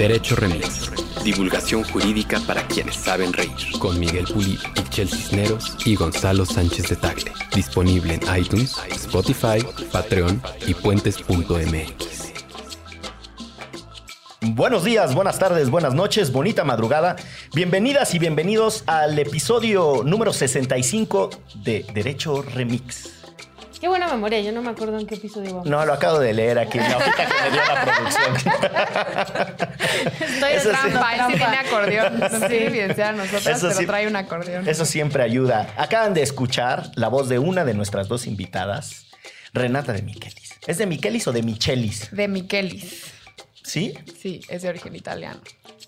Derecho Remix. Divulgación jurídica para quienes saben reír. Con Miguel Pulido, Michel Cisneros y Gonzalo Sánchez de Tagle. Disponible en iTunes, Spotify, Patreon y puentes.mx. Buenos días, buenas tardes, buenas noches, bonita madrugada. Bienvenidas y bienvenidos al episodio número 65 de Derecho Remix. Qué buena memoria, yo no me acuerdo en qué episodio vamos. No, lo acabo de leer aquí, la hojita que me dio la producción. Estoy Eso sí. trampa, Él sí tiene acordeón. No sé evidenciar a nosotras, Eso pero sí. trae un acordeón. Eso siempre ayuda. Acaban de escuchar la voz de una de nuestras dos invitadas, Renata de Michelis. ¿Es de Michelis o de Michelis? De Michelis. ¿Sí? Sí, es de origen italiano.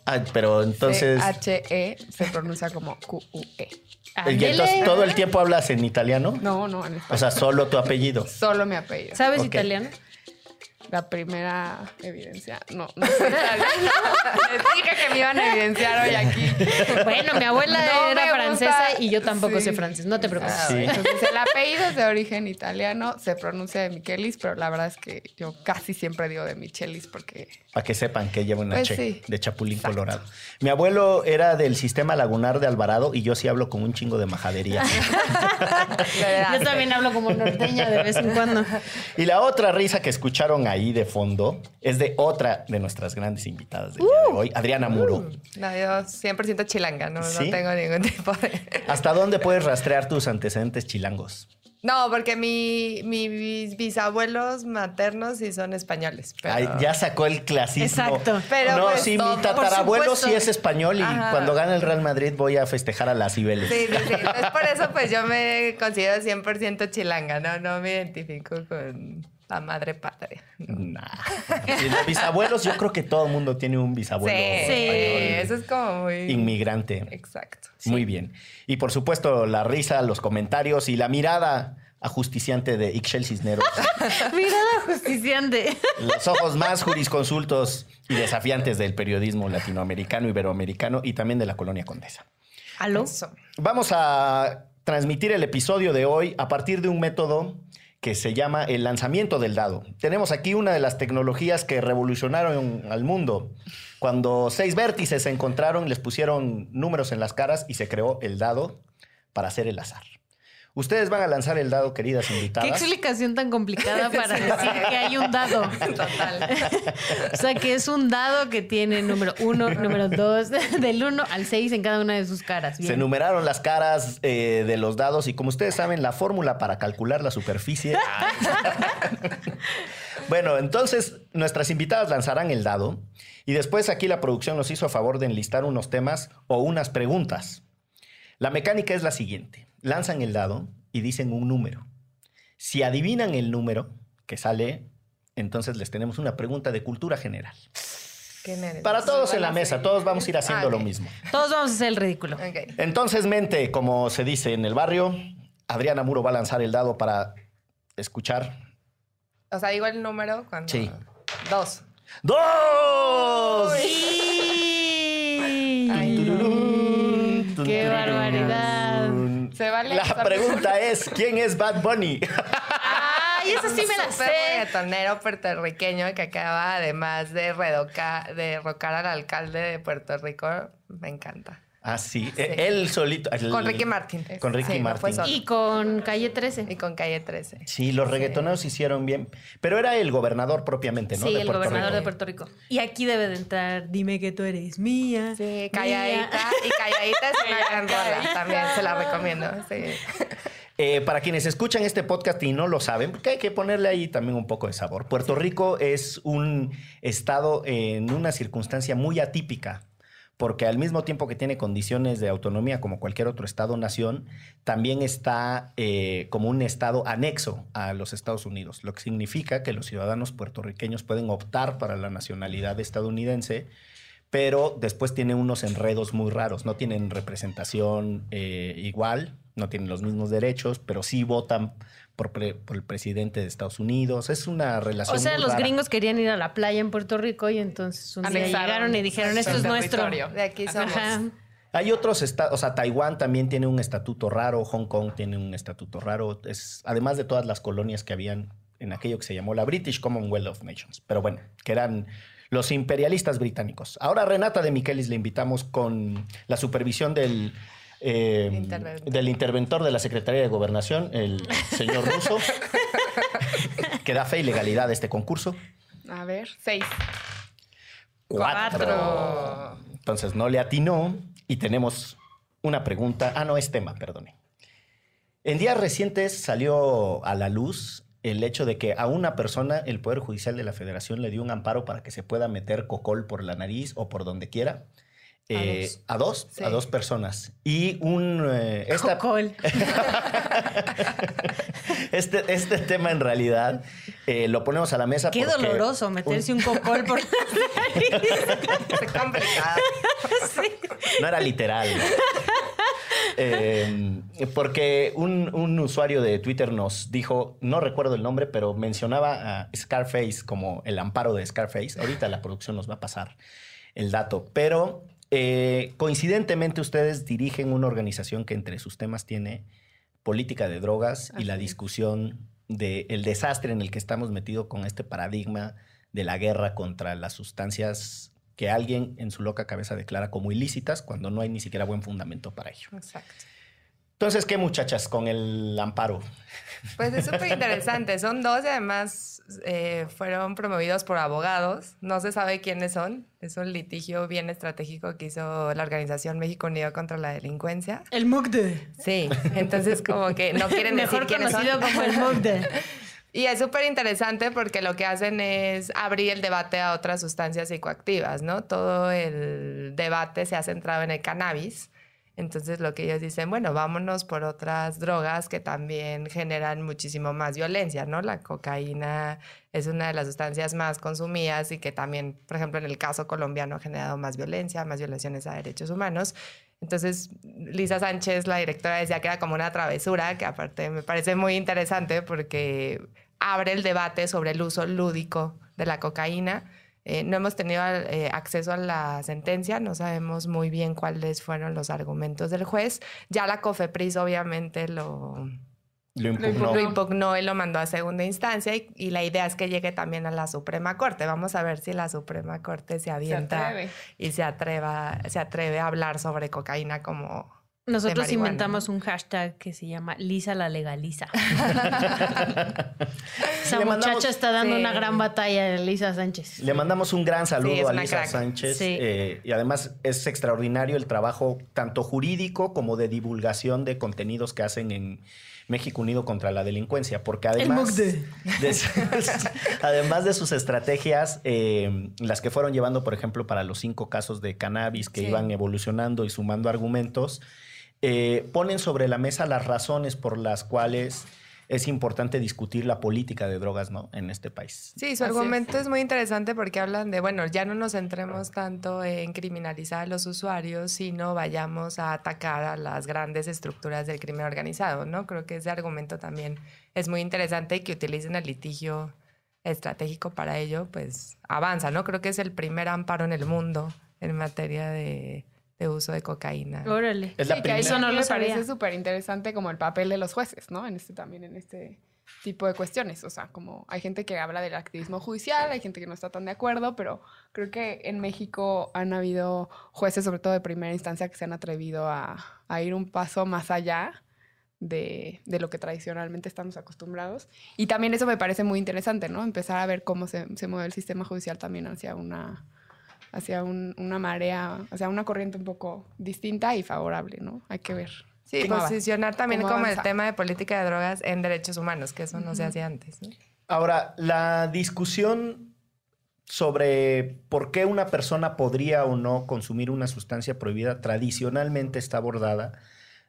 Ah, pero entonces... H-E se pronuncia como Q-U-E. ¿Y entonces todo el tiempo hablas en italiano? No, no, en O español. sea, solo tu apellido. Solo mi apellido. ¿Sabes Ok. italiano? La primera evidencia. No, no sé. Les dije que me iban a evidenciar hoy aquí. Bueno, mi abuela No era francesa gusta. y yo tampoco Sí. sé francés. No te preocupes. Ah, Sí. bueno. Entonces, el apellido es de origen italiano, se pronuncia de Michelis, pero la verdad es que yo casi siempre digo de Michelis porque Para que sepan que lleva una Pues sí. de Chapulín Exacto. Colorado. Mi abuelo era del sistema lagunar de Alvarado y yo sí hablo con un chingo de majadería. Yo también hablo como norteña de vez en cuando. y la otra risa que escucharon ahí de fondo es de otra de nuestras grandes invitadas del día Uh. de hoy, Adriana Muro. No, yo 100% chilanga, no, ¿Sí? no tengo ningún tipo de... ¿Hasta dónde puedes rastrear tus antecedentes chilangos? No, porque mi, mis bisabuelos maternos sí son españoles. Pero... Ay, ya sacó el clasismo. Exacto. Pero no, pues sí, todo, mi tatarabuelo sí es español y Ajá. cuando gane el Real Madrid voy a festejar a las Cibeles. Sí, sí, sí. Entonces, por eso pues yo me considero 100% chilanga, ¿no? No me identifico con la madre patria. Nah. Sí, los bisabuelos, yo creo que todo el mundo tiene un bisabuelo sí, español, eso es como muy... inmigrante. Exacto. Muy bien. Y por supuesto, la risa, los comentarios y la mirada ajusticiante de Ixchel Cisneros. Mirada justiciante. los ojos más jurisconsultos y desafiantes del periodismo latinoamericano, iberoamericano y también de la colonia condesa. ¿Aló? Eso. Vamos a transmitir el episodio de hoy a partir de un método que se llama el lanzamiento del dado. Tenemos aquí una de las tecnologías que revolucionaron al mundo. Cuando seis vértices se encontraron, les pusieron números en las caras y se creó el dado para hacer el azar. Ustedes van a lanzar el dado, queridas Qué invitadas. explicación tan complicada para decir que hay un dado. Total. O sea, que es un dado que tiene número uno, número dos, del 1 al 6 en cada una de sus caras. Se numeraron las caras eh, de los dados y como ustedes saben, la fórmula para calcular la superficie. bueno, entonces nuestras invitadas lanzarán el dado y después aquí la producción nos hizo a favor de enlistar unos temas o unas preguntas. La mecánica es la siguiente. Lanzan el dado y dicen un número. Si adivinan el número que sale, entonces les tenemos una pregunta de cultura general. Para todos en la mesa, todos vamos a ir haciendo Ah, lo mismo. Todos vamos a hacer el ridículo. Entonces, mente, como se dice en el barrio, Adriana Muro va a lanzar el dado para escuchar. O sea, digo el número cuando... Sí. Dos. ¡Dos! ¡Qué barbaridad! Se vale. La pregunta es, ¿quién es Bad Bunny? ¡Ay, esa sí me la sé! reggaetonero puertorriqueño que acaba además de redoca- de rocar al alcalde de Puerto Rico. Me encanta. Ah, sí, e- él solito. el- Con Ricky Martin. Con Ricky Sí, Martin. Y con Calle 13. Y con Calle 13. Sí, los reggaetoneros hicieron bien. Pero era el gobernador propiamente, ¿no? Sí, De el Puerto gobernador Rico. de Puerto Rico. Y aquí debe de entrar, dime que tú eres mía. Sí, mía. calladita. Y calladita es una gran rola. También se la recomiendo. Sí. Eh, para quienes escuchan este podcast y no lo saben, porque hay que ponerle ahí también un poco de sabor. Puerto Rico es un estado en una circunstancia muy atípica, porque al mismo tiempo que tiene condiciones de autonomía como cualquier otro estado-nación, también está eh, como un estado anexo a los Estados Unidos, lo que significa que los ciudadanos puertorriqueños pueden optar para la nacionalidad estadounidense pero después tiene unos enredos muy raros. No tienen representación eh, igual, no tienen los mismos derechos, pero sí votan por, pre- por el presidente de Estados Unidos. Es una relación. O sea, muy los rara. gringos querían ir a la playa en Puerto Rico y entonces un día llegaron y dijeron, esto es nuestro. De aquí somos. Ajá. Hay otros estados, o sea, Taiwán también tiene un estatuto raro, Hong Kong tiene un estatuto raro, es, además de todas las colonias que habían en aquello que se llamó la British Commonwealth of Nations. Pero bueno, que eran los imperialistas británicos. Ahora Renata de Michelis le invitamos con la supervisión del, eh, Interventor. del interventor de la Secretaría de Gobernación, el señor Russo, que da fe y legalidad a este concurso. A ver, seis. Cuatro. Entonces no le atinó y tenemos una pregunta. Ah, no, es tema, perdone. En días recientes salió a la luz el hecho de que a una persona el Poder Judicial de la Federación le dio un amparo para que se pueda meter cocol por la nariz o por donde quiera. A Eh, dos. a dos, Sí. a dos personas. Y un eh, esta- Cocol. este, este tema en realidad eh, lo ponemos a la mesa. Qué porque doloroso meterse un cocol por la nariz. Complicado. No era literal. Eh, porque un, un usuario de Twitter nos dijo, no recuerdo el nombre, pero mencionaba a Scarface como el amparo de Scarface. Ahorita la producción nos va a pasar el dato. Pero eh, coincidentemente ustedes dirigen una organización que entre sus temas tiene política de drogas y la discusión del desastre en el que estamos metidos con este paradigma de la guerra contra las sustancias que alguien en su loca cabeza declara como ilícitas cuando no hay ni siquiera buen fundamento para ello. Exacto. Entonces, ¿qué muchachas con el amparo? Pues es súper interesante. Son dos y además eh, fueron promovidos por abogados. No se sabe quiénes son. Es un litigio bien estratégico que hizo la organización México Unido contra la Delincuencia. El Mugde. Sí, entonces como que no quieren Mejor decir quiénes son. conocido como el Mugde. Y es súper interesante porque lo que hacen es abrir el debate a otras sustancias psicoactivas, ¿no? Todo el debate se ha centrado en el cannabis. Entonces lo que ellos dicen, bueno, vámonos por otras drogas que también generan muchísimo más violencia, ¿no? La cocaína es una de las sustancias más consumidas y que también, por ejemplo, en el caso colombiano ha generado más violencia, más violaciones a derechos humanos. Entonces, Lisa Sánchez, la directora, decía que era como una travesura, que aparte me parece muy interesante porque abre el debate sobre el uso lúdico de la cocaína. Eh, no hemos tenido eh, acceso a la sentencia, no sabemos muy bien cuáles fueron los argumentos del juez. Ya la COFEPRIS obviamente lo, Lo impugnó. lo impugnó y lo mandó a segunda instancia y, y la idea es que llegue también a la Suprema Corte. Vamos a ver si la Suprema Corte se avienta y se atreva, se atreve a hablar sobre cocaína como Nosotros inventamos un hashtag que se llama Lisa la legaliza. Esa Le mandamos- muchacha está dando Sí. una gran batalla a Lisa Sánchez. Le mandamos un gran saludo Sí, a Lisa crack. Sánchez. Sí. eh, y además es extraordinario el trabajo tanto jurídico como de divulgación de contenidos que hacen en México Unido contra la Delincuencia. Porque además, de, sus- además de sus estrategias, eh, las que fueron llevando, por ejemplo, para los cinco casos de cannabis que Sí. iban evolucionando y sumando argumentos, eh, ponen sobre la mesa las razones por las cuales es importante discutir la política de drogas ¿no? en este país. Sí, su Así argumento es. muy interesante porque hablan de, bueno, ya no nos centremos tanto en criminalizar a los usuarios, sino vayamos a atacar a las grandes estructuras del crimen organizado, ¿no? Creo que ese argumento también es muy interesante y que utilicen el litigio estratégico para ello, pues avanza, ¿no? Creo que es el primer amparo en el mundo en materia de, de uso de cocaína. Órale. Es la Sí, que. Eso no me lo parece sabía. súper interesante como el papel de los jueces, ¿no? En este también, en este tipo de cuestiones. O sea, como hay gente que habla del activismo judicial, hay gente que no está tan de acuerdo, pero creo que en México han habido jueces, sobre todo de primera instancia, que se han atrevido a, a ir un paso más allá de, de lo que tradicionalmente estamos acostumbrados. Y también eso me parece muy interesante, ¿no? Empezar a ver cómo se, se mueve el sistema judicial también hacia una hacia un- una marea, hacia una corriente un poco distinta y favorable, ¿no? Hay que ver. Sí, va- posicionar también como el tema de política de drogas en derechos humanos, que eso no se hacía antes, ¿no? Ahora, la discusión sobre por qué una persona podría o no consumir una sustancia prohibida tradicionalmente está abordada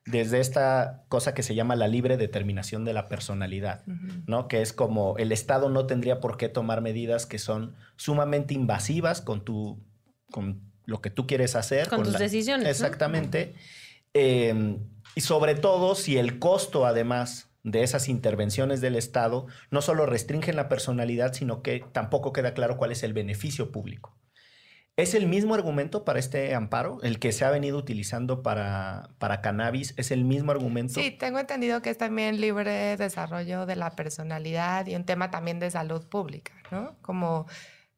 desde esta cosa que se llama la libre determinación de la personalidad, ¿no? Que es como el Estado no tendría por qué tomar medidas que son sumamente invasivas con tu con lo que tú quieres hacer. Con tus la- decisiones, ¿no? Exactamente. Eh, y sobre todo si el costo, además de esas intervenciones del Estado, no solo restringen la personalidad, sino que tampoco queda claro cuál es el beneficio público. ¿Es el mismo argumento para este amparo? ¿El que se ha venido utilizando para, para cannabis? ¿Es el mismo argumento? Sí, tengo entendido que es también libre desarrollo de la personalidad y un tema también de salud pública, ¿no? Como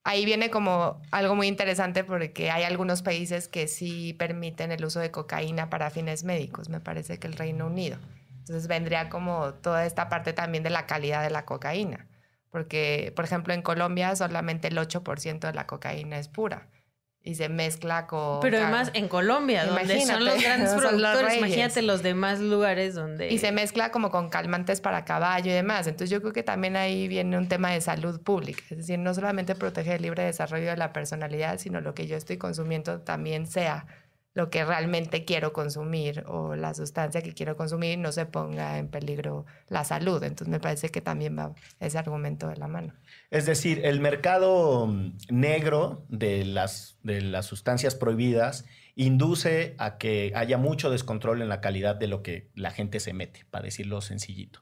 ahí viene como algo muy interesante porque hay algunos países que sí permiten el uso de cocaína para fines médicos, me parece que el Reino Unido. Entonces vendría como toda esta parte también de la calidad de la cocaína, porque por ejemplo en Colombia solamente el 8% de la cocaína es pura y se mezcla con... Pero además en Colombia, donde son los grandes productores, imagínate los demás lugares donde... Y se mezcla como con calmantes para caballo y demás. Entonces yo creo que también ahí viene un tema de salud pública. Es decir, no solamente protege el libre desarrollo de la personalidad, sino lo que yo estoy consumiendo también sea lo que realmente quiero consumir o la sustancia que quiero consumir no se ponga en peligro la salud. Entonces me parece que también va ese argumento de la mano. Es decir, el mercado mm, negro de las, de las sustancias prohibidas induce a que haya mucho descontrol en la calidad de lo que la gente se mete, para decirlo sencillito.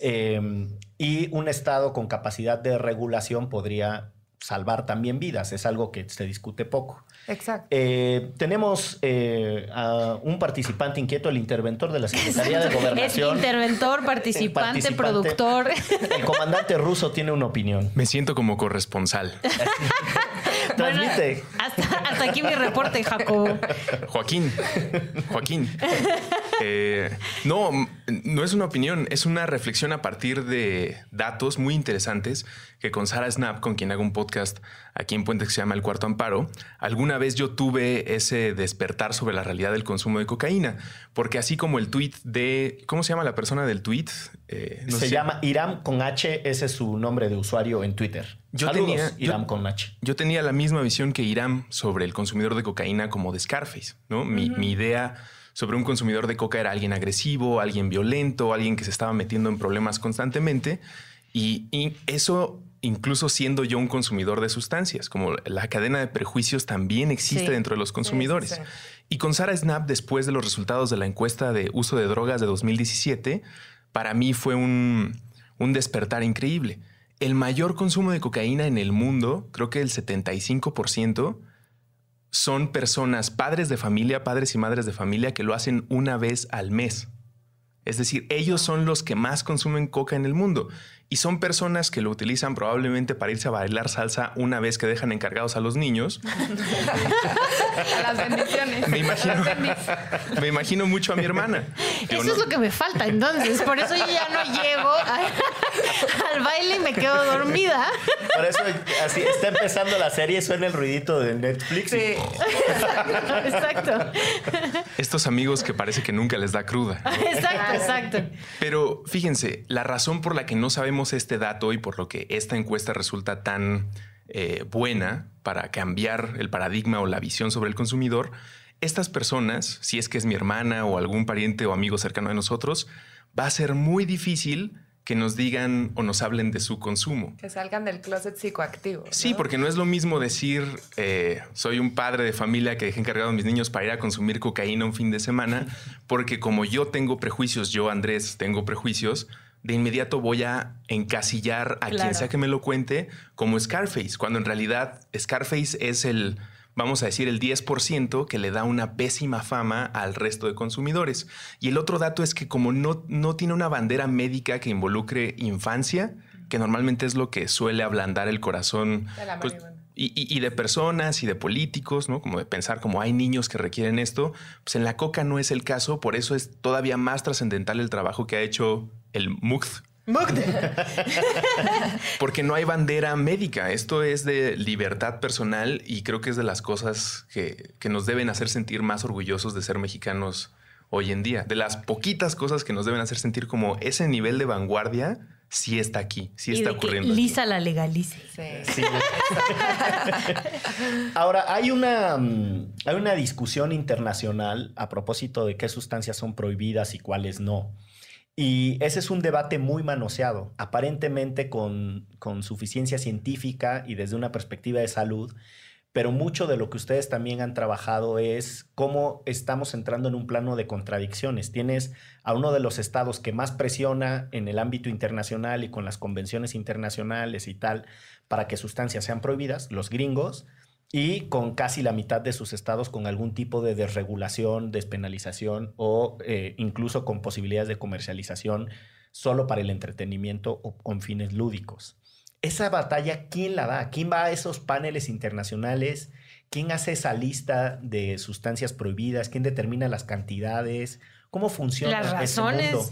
Em, y un Estado con capacidad de regulación podría salvar también vidas. Es algo que se discute poco. Exacto. Eh, tenemos eh, a un participante inquieto, el interventor de la Secretaría de Gobernación. Es interventor, participante, productor. El comandante ruso tiene una opinión. Me siento como corresponsal. Transmite. hasta, aquí mi reporte, Jacobo. Joaquín. Joaquín. Eh, no, no es una opinión, es una reflexión a partir de datos muy interesantes que con Sara Snap, con quien hago un podcast aquí en Puente que se llama El Cuarto Amparo, alguna vez yo tuve ese despertar sobre la realidad del consumo de cocaína, porque así como el tweet de, ¿cómo se llama la persona del tweet? Eh, se llama Iram con H, ese es su nombre de usuario en Twitter. Yo tenía Iram con H. Yo tenía la misma visión que Iram sobre el consumidor de cocaína como de Scarface, ¿no? mi, mi idea sobre un consumidor de coca era alguien agresivo, alguien violento, alguien que se estaba metiendo en problemas constantemente. Y, eso incluso siendo yo un consumidor de sustancias, como la cadena de prejuicios también existe dentro de los consumidores. y con Sara Snap, después de los resultados de la encuesta de uso de drogas de 2017, para mí fue un, un despertar increíble. El mayor consumo de cocaína en el mundo, creo que el 75%, son personas, padres de familia, padres y madres de familia, que lo hacen una vez al mes. Es decir, ellos son los que más consumen coca en el mundo. Y son personas que lo utilizan probablemente para irse a bailar salsa una vez que dejan encargados a los niños. las bendiciones. Me imagino, me imagino mucho a mi hermana. Eso es lo que me falta entonces. Por eso yo ya no llego al baile y me quedo dormida. Por eso así está empezando la serie, suena el ruidito de Netflix. Sí. Exacto, Estos amigos que parece que nunca les da cruda. Exacto, exacto. Pero fíjense, la razón por la que no sabemos este dato y por lo que esta encuesta resulta tan eh, buena para cambiar el paradigma o la visión sobre el consumidor, estas personas, si es que es mi hermana o algún pariente o amigo cercano a nosotros, va a ser muy difícil que nos digan o nos hablen de su consumo. Que salgan del closet psicoactivo. Sí, porque no es lo mismo decir, eh, soy un padre de familia que dejé encargado a mis niños para ir a consumir cocaína un fin de semana, porque como yo tengo prejuicios, yo Andrés tengo prejuicios, de inmediato voy a encasillar a quien sea que me lo cuente como Scarface, cuando en realidad Scarface es el, vamos a decir, el 10% que le da una pésima fama al resto de consumidores. Y el otro dato es que como no, no tiene una bandera médica que involucre infancia, que normalmente es lo que suele ablandar el corazón. Pues, y, y, de personas y de políticos, ¿no? Como de pensar como hay niños que requieren esto, pues en la coca no es el caso, por eso es todavía más trascendental el trabajo que ha hecho el MUGD. Porque no hay bandera médica. Esto es de libertad personal y creo que es de las cosas que, que, nos deben hacer sentir más orgullosos de ser mexicanos hoy en día. De las poquitas cosas que nos deben hacer sentir como ese nivel de vanguardia sí está aquí, sí está ocurriendo. Lisa la legalice. Sí. Ahora, hay una, mm, hay una discusión internacional a propósito de qué sustancias son prohibidas y cuáles no. Y ese es un debate muy manoseado, aparentemente con, con suficiencia científica y desde una perspectiva de salud, pero mucho de lo que ustedes también han trabajado es cómo estamos entrando en un plano de contradicciones. Tienes a uno de los estados que más presiona en el ámbito internacional y con las convenciones internacionales y tal para que sustancias sean prohibidas, los gringos, y con casi la mitad de sus estados con algún tipo de desregulación, despenalización o eh, incluso con posibilidades de comercialización solo para el entretenimiento o con fines lúdicos. esa batalla, ¿quién la da? ¿Quién va a esos paneles internacionales? ¿Quién hace esa lista de sustancias prohibidas? ¿Quién determina las cantidades? ¿Cómo funciona Las ese razones. mundo?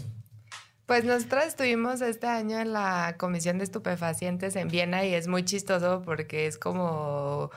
Pues nosotros estuvimos este año en la Comisión de Estupefacientes en Viena y es muy chistoso porque es como...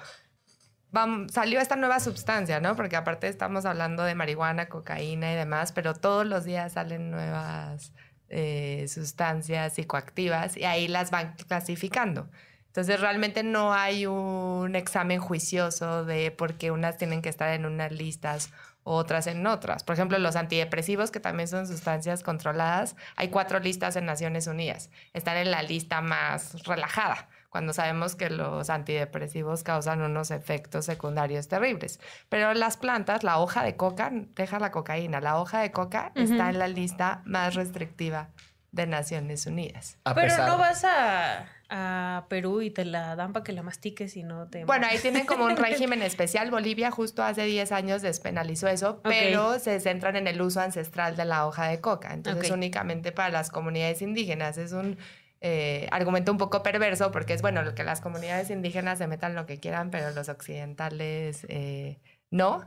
vam- salió esta nueva sustancia, ¿no? Porque aparte estamos hablando de marihuana, cocaína y demás, pero todos los días salen nuevas eh, sustancias psicoactivas y ahí las van clasificando. Entonces realmente no hay un examen juicioso de por qué unas tienen que estar en unas listas otras en otras. Por ejemplo, los antidepresivos, que también son sustancias controladas, hay cuatro listas en Naciones Unidas. Están en la lista más relajada, cuando sabemos que los antidepresivos causan unos efectos secundarios terribles. Pero las plantas, la hoja de coca, deja la cocaína, la hoja de coca está en la lista más restrictiva de Naciones Unidas. A Pero pesar- no vas a, a Perú y te la dan para que la mastiques y no te... Bueno, ahí tienen como un régimen especial. Bolivia justo hace 10 años despenalizó eso, pero se centran en el uso ancestral de la hoja de coca. Entonces, Ok. únicamente para las comunidades indígenas. Es un eh, argumento un poco perverso porque es bueno que las comunidades indígenas se metan lo que quieran, pero los occidentales eh, no.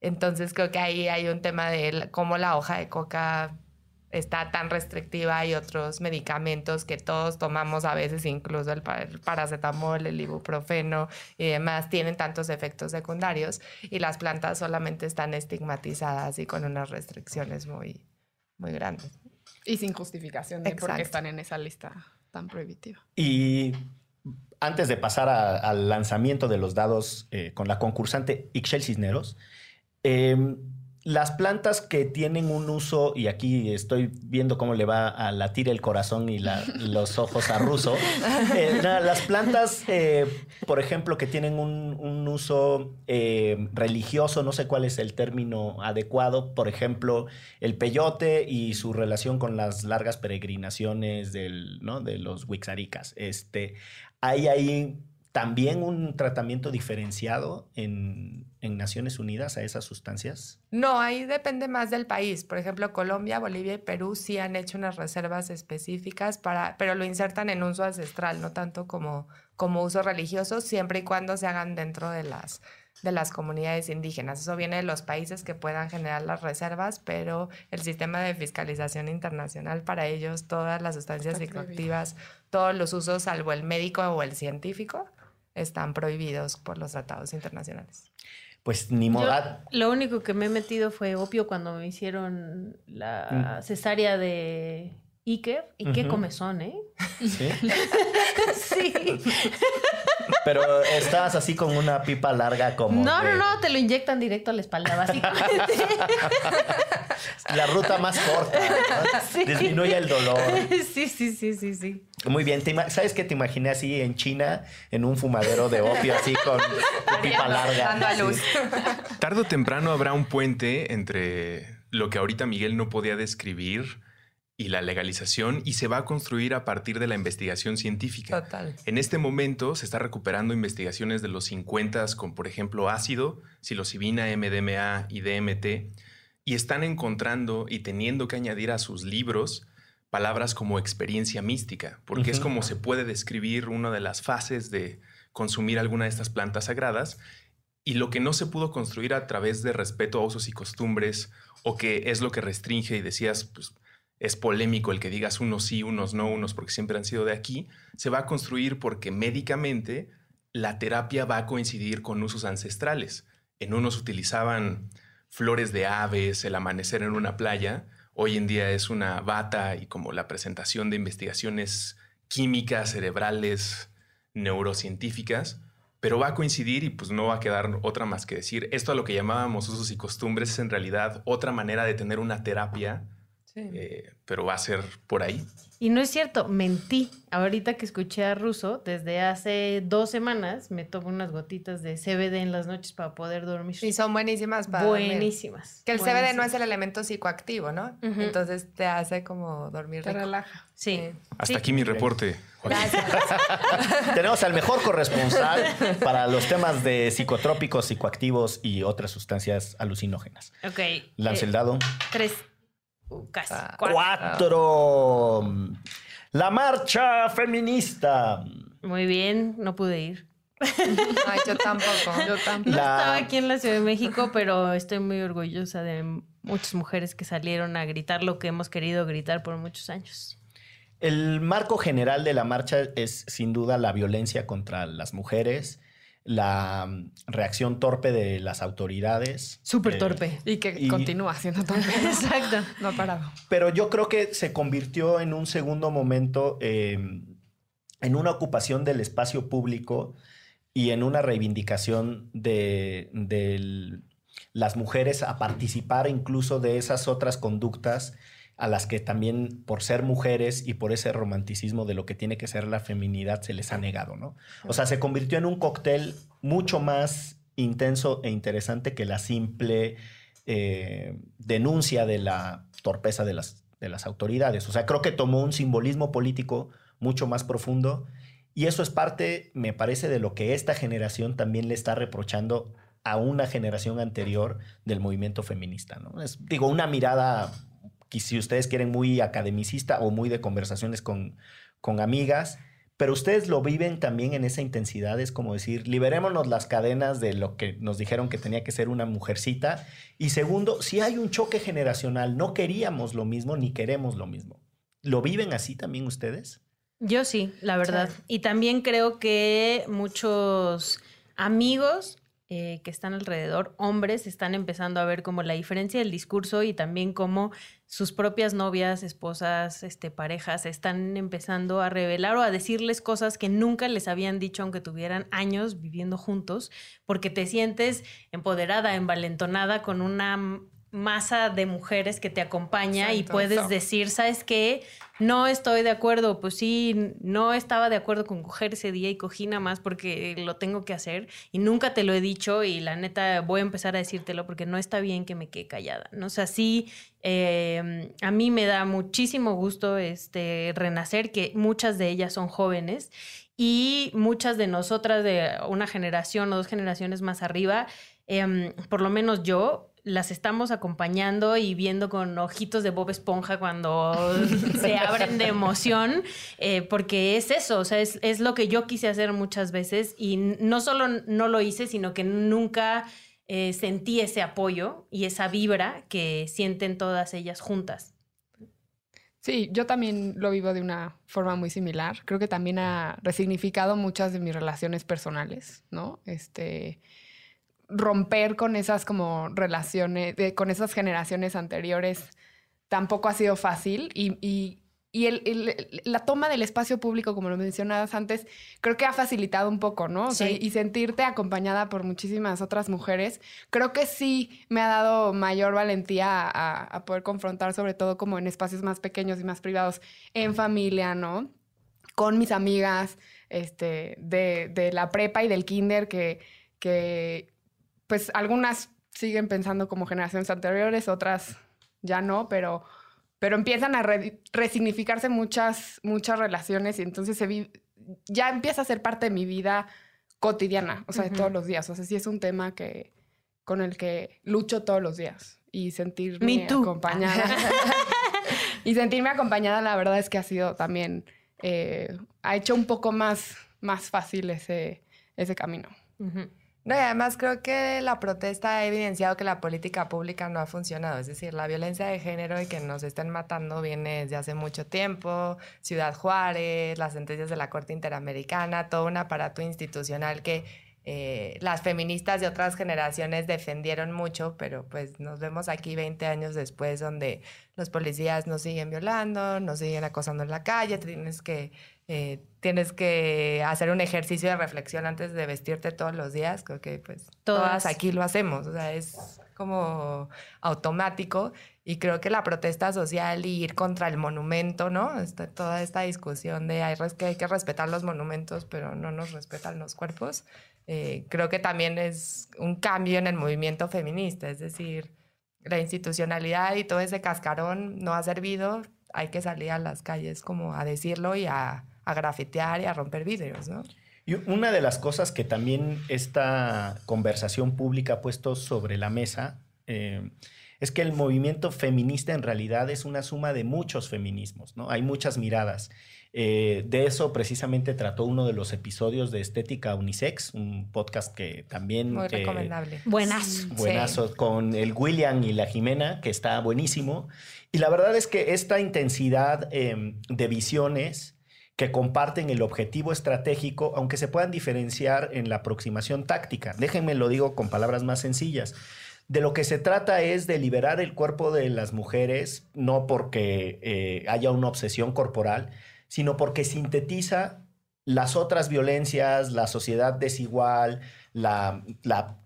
Entonces, creo que ahí hay un tema de cómo la hoja de coca está tan restrictiva y otros medicamentos que todos tomamos a veces, incluso el paracetamol, el ibuprofeno y demás, tienen tantos efectos secundarios y las plantas solamente están estigmatizadas y con unas restricciones muy, muy grandes. Y sin justificación de por qué están en esa lista tan prohibitiva. Y antes de pasar a- al lanzamiento de los dados eh, con la concursante Ixchel Cisneros, eh, las plantas que tienen un uso, y aquí estoy viendo cómo le va a latir el corazón y la- los ojos a Ruso, eh, las plantas, eh, por ejemplo, que tienen un, un uso eh, religioso, no sé cuál es el término adecuado, por ejemplo, el peyote y su relación con las largas peregrinaciones del, ¿no? de los Wixaricas. Este, ¿Hay ahí también un tratamiento diferenciado en, en Naciones Unidas a esas sustancias? No, ahí depende más del país. Por ejemplo, Colombia, Bolivia y Perú sí han hecho unas reservas específicas para, pero lo insertan en uso ancestral, no tanto como, como uso religioso, siempre y cuando se hagan dentro de las, de las comunidades indígenas. Eso viene de los países que puedan generar las reservas, pero el sistema de fiscalización internacional para ellos, todas las sustancias prohibido. psicoactivas, todos los usos, salvo el médico o el científico, están prohibidos por los tratados internacionales. Pues ni Yo modo. Lo único que me he metido fue opio cuando me hicieron la cesárea de Iker. Y qué comezón, ¿eh? ¿sí? sí. Pero estabas así con una pipa larga como. No, no, de- no, te lo inyectan directo a la espalda, básicamente. La ruta más corta. ¿no? Sí. Disminuye el dolor. sí, sí, sí, sí, sí. Muy bien. te ¿Sabes qué te imaginé así en China, en un fumadero de opio, así con tu pipa larga? Dando a luz. Tarde o temprano habrá un puente entre lo que ahorita Miguel no podía describir y la legalización y se va a construir a partir de la investigación científica. Total. En este momento se está recuperando investigaciones de los 50 con, por ejemplo, ácido, psilocibina, MDMA y DMT, y están encontrando y teniendo que añadir a sus libros palabras como experiencia mística, porque es como se puede describir una de las fases de consumir alguna de estas plantas sagradas y lo que no se pudo construir a través de respeto a usos y costumbres o que es lo que restringe y decías, pues es polémico el que digas unos sí, unos no, unos porque siempre han sido de aquí, se va a construir porque médicamente la terapia va a coincidir con usos ancestrales. En unos utilizaban flores de aves, el amanecer en una playa, hoy en día es una bata y como la presentación de investigaciones químicas, cerebrales, neurocientíficas, pero va a coincidir y pues no va a quedar otra más que decir, esto a lo que llamábamos usos y costumbres es en realidad otra manera de tener una terapia, Sí. eh, pero va a ser por ahí. Y no es cierto, mentí. Ahorita que escuché a Russo, desde hace dos semanas me tomo unas gotitas de CBD en las noches para poder dormir. Y son buenísimas para dormir. Buenísimas. Que el CBD no es el elemento psicoactivo, ¿no? Entonces te hace como dormir Te rico. relaja. Sí. Hasta Sí. aquí mi reporte. Gracias. Tenemos al mejor corresponsal para los temas de psicotrópicos, psicoactivos y otras sustancias alucinógenas. Ok. Lance eh, el dado. Tres. Casi. Ah. Cuatro. Cuatro. La marcha feminista. Muy bien, no pude ir. Ay, yo tampoco. Yo tampoco. No La- estaba aquí en la Ciudad de México, pero estoy muy orgullosa de muchas mujeres que salieron a gritar lo que hemos querido gritar por muchos años. El marco general de la marcha es sin duda la violencia contra las mujeres, la mm, reacción torpe de las autoridades. Súper eh, torpe. Y que Y- continúa siendo también. Exacto. No ha parado. Pero yo creo que se convirtió en un segundo momento eh, en una ocupación del espacio público y en una reivindicación de, de las mujeres a participar incluso de esas otras conductas a las que también por ser mujeres y por ese romanticismo de lo que tiene que ser la feminidad se les ha negado, ¿no? O sea, se convirtió en un cóctel mucho más intenso e interesante que la simple eh, denuncia de la torpeza de las, de las autoridades. O sea, creo que tomó un simbolismo político mucho más profundo y eso es parte, me parece, de lo que esta generación también le está reprochando a una generación anterior del movimiento feminista. ¿no? Es, digo, una mirada, que si ustedes quieren, muy academicista o muy de conversaciones con, con amigas, pero ustedes lo viven también en esa intensidad, es como decir, liberémonos las cadenas de lo que nos dijeron que tenía que ser una mujercita. Y segundo, si hay un choque generacional, no queríamos lo mismo ni queremos lo mismo. ¿Lo viven así también ustedes? Yo sí, la verdad. Sí. Y también creo que muchos amigos eh, que están alrededor, hombres, están empezando a ver como la diferencia del discurso y también como sus propias novias, esposas, este, parejas están empezando a revelar o a decirles cosas que nunca les habían dicho aunque tuvieran años viviendo juntos, porque te sientes empoderada, envalentonada con una masa de mujeres que te acompaña y puedes decir, ¿sabes qué? No estoy de acuerdo, pues sí, no estaba de acuerdo con coger ese día y cogí nada más porque lo tengo que hacer y nunca te lo he dicho y la neta voy a empezar a decírtelo porque no está bien que me quede callada, ¿no? O sea, sí, eh, a mí me da muchísimo gusto este, renacer, que muchas de ellas son jóvenes y muchas de nosotras de una generación o dos generaciones más arriba, em, por lo menos yo, las estamos acompañando y viendo con ojitos de Bob Esponja cuando se abren de emoción, eh, porque es eso, o sea, es, es lo que yo quise hacer muchas veces y no solo no lo hice, sino que nunca eh, sentí ese apoyo y esa vibra que sienten todas ellas juntas. Sí, yo también lo vivo de una forma muy similar. Creo que también ha resignificado muchas de mis relaciones personales, ¿no? Este, romper con esas como relaciones, de- con esas generaciones anteriores tampoco ha sido fácil y, y- y el- el- la toma del espacio público, como lo mencionabas antes, creo que ha facilitado un poco, ¿no? O sea, Sí. y sentirte acompañada por muchísimas otras mujeres, creo que sí me ha dado mayor valentía a, a poder confrontar, sobre todo como en espacios más pequeños y más privados, en familia, ¿no? Con mis amigas este, de, de la prepa y del kinder, que, que pues algunas siguen pensando como generaciones anteriores, otras ya no, pero, pero empiezan a re- resignificarse muchas, muchas relaciones y entonces se vi- ya empieza a ser parte de mi vida cotidiana, o sea, de Ujú. todos los días. O sea, sí es un tema que, con el que lucho todos los días y sentirme acompañada. y sentirme acompañada, la verdad es que ha sido también, eh, ha hecho un poco más, más fácil ese, ese camino. Ujú. No, y además creo que la protesta ha evidenciado que la política pública no ha funcionado. Es decir, la violencia de género y que nos estén matando viene desde hace mucho tiempo. Ciudad Juárez, las sentencias de la Corte Interamericana, todo un aparato institucional que eh, las feministas de otras generaciones defendieron mucho, pero pues nos vemos aquí 20 años después donde los policías nos siguen violando, nos siguen acosando en la calle, tienes que, eh, tienes que hacer un ejercicio de reflexión antes de vestirte todos los días, creo que pues todas, Todas. aquí lo hacemos, o sea, es como automático y creo que la protesta social y ir contra el monumento, ¿no? Esta- toda esta discusión de hay, que hay que respetar los monumentos, pero no nos respetan los cuerpos, eh, creo que también es un cambio en el movimiento feminista, es decir, la institucionalidad y todo ese cascarón no ha servido, hay que salir a las calles como a decirlo y a, a grafitear y a romper vidrios, ¿no? Y una de las cosas que también esta conversación pública ha puesto sobre la mesa eh, es que el movimiento feminista en realidad es una suma de muchos feminismos, ¿no? Hay muchas miradas. Eh, de eso precisamente trató uno de los episodios de Estética Unisex, un podcast que también... Muy eh, recomendable. Buenazo. Buenazo, con el William y la Jimena, que está buenísimo. Y la verdad es que esta intensidad eh, de visiones que comparten el objetivo estratégico, aunque se puedan diferenciar en la aproximación táctica. Déjenme lo digo con palabras más sencillas. De lo que se trata es de liberar el cuerpo de las mujeres, no porque eh, haya una obsesión corporal, sino porque sintetiza las otras violencias, la sociedad desigual,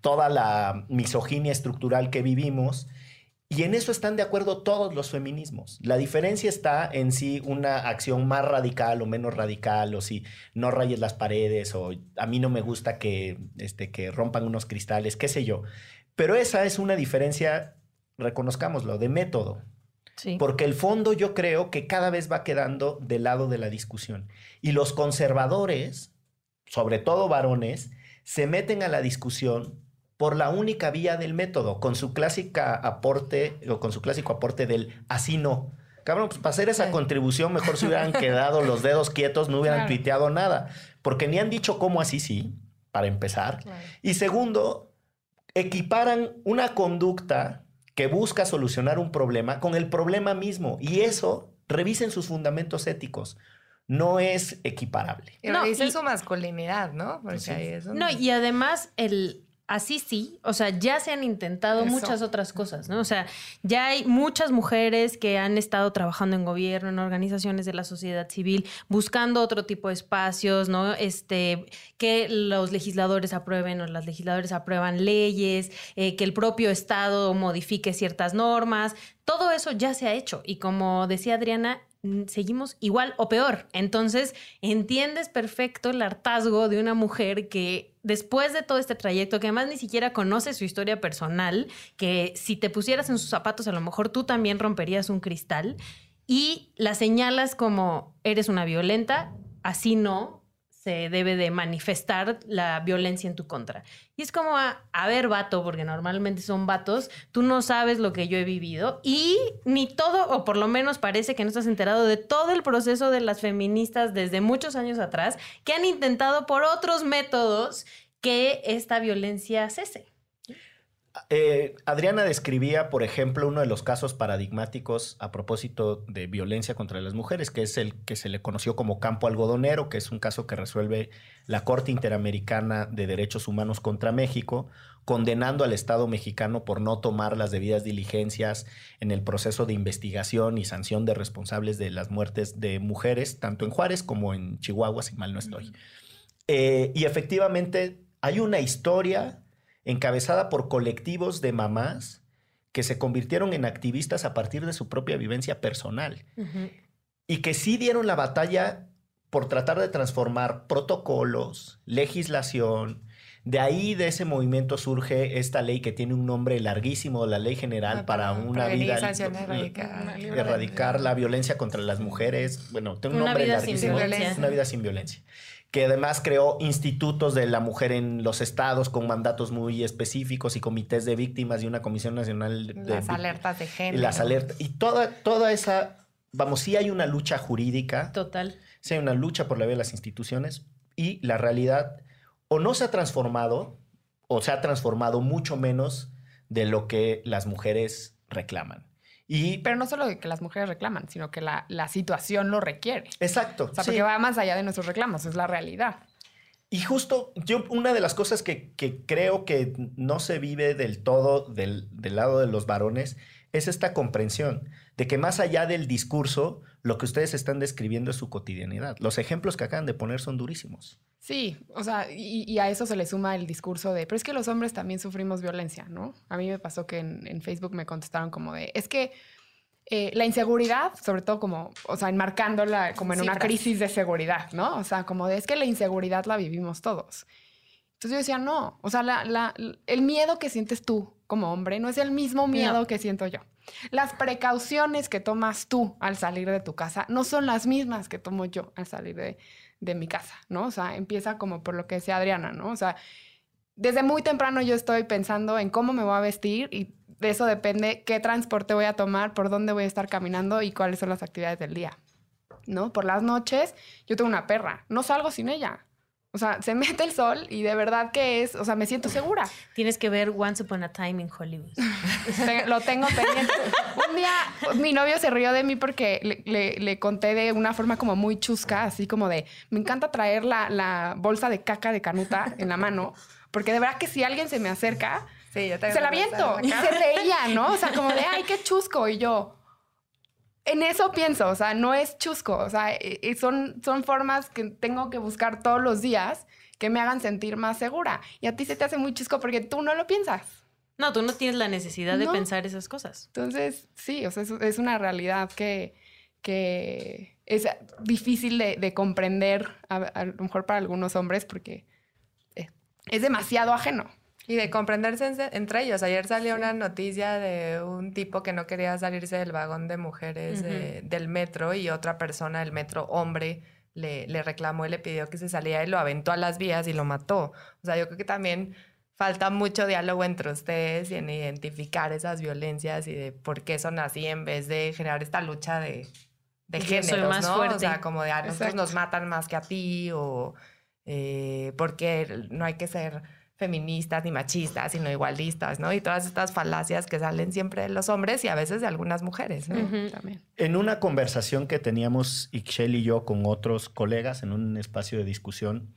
toda la misoginia estructural que vivimos. Y en eso están de acuerdo todos los feminismos. La diferencia está en si una acción más radical o menos radical, o si no rayes las paredes, o a mí no me gusta que, este, que rompan unos cristales, qué sé yo. Pero esa es una diferencia, reconozcámoslo, de método. Sí. Porque el fondo yo creo que cada vez va quedando del lado de la discusión. Y los conservadores, sobre todo varones, se meten a la discusión por la única vía del método, con su clásica aporte o con su clásico aporte del así no. Cabrón, pues para hacer esa Sí. contribución mejor se hubieran quedado los dedos quietos, no hubieran Claro. tuiteado nada, porque ni han dicho cómo así sí, para empezar. Claro. Y segundo, equiparan una conducta que busca solucionar un problema con el problema mismo. Y eso, revisen sus fundamentos éticos. No es equiparable. Y No, revisen y- su masculinidad, ¿no? Porque Sí. ahí es No, y además el así sí, o sea, ya se han intentado Eso. muchas otras cosas, ¿no? O sea, ya hay muchas mujeres que han estado trabajando en gobierno, en organizaciones de la sociedad civil, buscando otro tipo de espacios, ¿no? Este, que los legisladores aprueben o las legisladores aprueban leyes, eh, que el propio Estado modifique ciertas normas, todo eso ya se ha hecho y como decía Adriana, seguimos igual o peor. Entonces, entiendes perfecto el hartazgo de una mujer que después de todo este trayecto, que además ni siquiera conoce su historia personal, que si te pusieras en sus zapatos, a lo mejor tú también romperías un cristal y la señalas como eres una violenta, así no se debe de manifestar la violencia en tu contra. Y es como, a, a ver, vato, porque normalmente son vatos, tú no sabes lo que yo he vivido y ni todo, o por lo menos parece que no estás enterado de todo el proceso de las feministas desde muchos años atrás, que han intentado por otros métodos que esta violencia cese. Eh, Adriana describía, por ejemplo, uno de los casos paradigmáticos a propósito de violencia contra las mujeres, que es el que se le conoció como campo algodonero, que es un caso que resuelve la Corte Interamericana de Derechos Humanos contra México, condenando al Estado mexicano por no tomar las debidas diligencias en el proceso de investigación y sanción de responsables de las muertes de mujeres, tanto en Juárez como en Chihuahua, si mal no estoy. Eh, y efectivamente hay una historia encabezada por colectivos de mamás que se convirtieron en activistas a partir de su propia vivencia personal y que sí dieron la batalla por tratar de transformar protocolos, legislación. De ahí de ese movimiento surge esta ley que tiene un nombre larguísimo, la Ley General Ah, para para una vida Una erradicar. libre- erradicar la violencia contra las mujeres. Bueno, tiene un Una nombre larguísimo. Una vida sin violencia. Que además creó institutos de la mujer en los estados con mandatos muy específicos y comités de víctimas y una comisión nacional de Las alertas de y género. las alertas. Y toda, toda esa, vamos, sí hay una lucha jurídica, Total. sí hay una lucha por la vía de las instituciones y la realidad o no se ha transformado o se ha transformado mucho menos de lo que las mujeres reclaman. Y, Pero no solo de que las mujeres reclaman, sino que la, la situación lo requiere. exacto. O sea, sí. porque va más allá de nuestros reclamos, es la realidad. Y justo yo, una de las cosas que, que creo que no se vive del todo del, del lado de los varones es esta comprensión de que más allá del discurso, lo que ustedes están describiendo es su cotidianidad. Los ejemplos que acaban de poner son durísimos. Sí, o sea, y, y a eso se le suma el discurso de, pero es que los hombres también sufrimos violencia, ¿no? A mí me pasó que en, en Facebook me contestaron como de, es que eh, la inseguridad, sobre todo como, o sea, enmarcándola como en una crisis de seguridad, ¿no? O sea, como de, es que la inseguridad la vivimos todos. Entonces yo decía, no, o sea, la- la- el miedo que sientes tú como hombre no es el mismo miedo No. que siento yo. Las precauciones que tomas tú al salir de tu casa no son las mismas que tomo yo al salir de, de mi casa, ¿no? O sea, empieza como por lo que decía Adriana, ¿no? O sea, desde muy temprano yo estoy pensando en cómo me voy a vestir y de eso depende qué transporte voy a tomar, por dónde voy a estar caminando y cuáles son las actividades del día. ¿No? Por las noches, yo tengo una perra, no salgo sin ella. O sea, se mete el sol y de verdad que es, o sea, me siento segura. Tienes que ver Once Upon a Time in Hollywood. Lo tengo pendiente. Un día mi novio se rió de mí porque le, conté de una forma como muy chusca, así como de, me encanta traer la, la bolsa de caca de canuta en la mano, porque de verdad que si alguien se me acerca, Sí, yo se la viento. Y se reía, ¿no? O sea, como de, ay, qué chusco. Y yo, en eso pienso, o sea, no es chusco. O sea, e, e, son, son formas que tengo que buscar todos los días que me hagan sentir más segura. Y a ti se te hace muy chusco porque tú no lo piensas. No, tú no tienes la necesidad de pensar esas cosas. Entonces, sí, o sea, es, una realidad que, que es difícil de, comprender, a, lo mejor para algunos hombres, porque es demasiado ajeno. Y de comprenderse entre ellos. Ayer salió una noticia de un tipo que no quería salirse del vagón de mujeres del metro y otra persona del metro, hombre, le, le reclamó y le pidió que se saliera y lo aventó a las vías y lo mató. O sea, yo creo que también falta mucho diálogo entre ustedes y en identificar esas violencias y de por qué son así en vez de generar esta lucha de, de géneros, ¿no? O sea, como de a nosotros nos matan más que a ti o eh, porque no hay que ser feministas ni machistas, sino igualistas, ¿no? Y todas estas falacias que salen siempre de los hombres y a veces de algunas mujeres, ¿no? También. En una conversación que teníamos Ixchel y yo con otros colegas en un espacio de discusión,